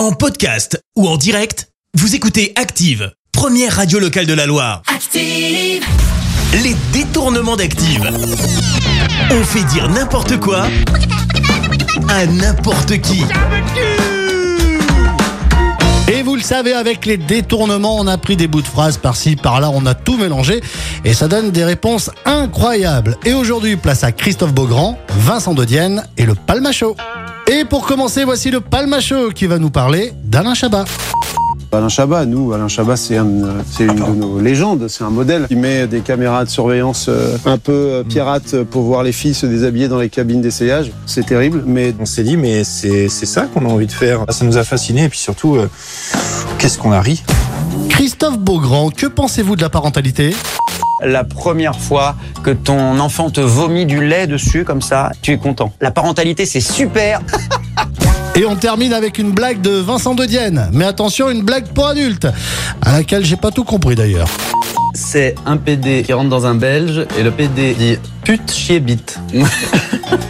En podcast ou en direct, vous écoutez Active, première radio locale de la Loire. Active, Les détournements d'Active. On fait dire n'importe quoi à n'importe qui. Et vous le savez, avec les détournements, on a pris des bouts de phrases par-ci, par-là, on a tout mélangé et ça donne des réponses incroyables. Et aujourd'hui, place à Christophe Beaugrand, Vincent Dodienne et le Palmacho. Et pour commencer, voici le Palmacho qui va nous parler d'Alain Chabat. Alain Chabat, nous, Alain Chabat, c'est un- c'est une de nos légendes, c'est un modèle qui met des caméras de surveillance euh, un peu euh, pirates pour voir les filles se déshabiller dans les cabines d'essayage. C'est terrible, mais On s'est dit, mais c'est c'est ça qu'on a envie de faire. Ça nous a fasciné et puis surtout, euh, qu'est-ce qu'on a ri? Christophe Beaugrand, que pensez-vous de la parentalité? La première fois que ton enfant te vomit du lait dessus comme ça, tu es content. La parentalité, c'est super. Et on termine avec une blague de Vincent Dodienne. Mais attention, une blague pour adultes, à laquelle j'ai pas tout compris d'ailleurs. C'est un PD qui rentre dans un belge et le PD dit pute chier bite.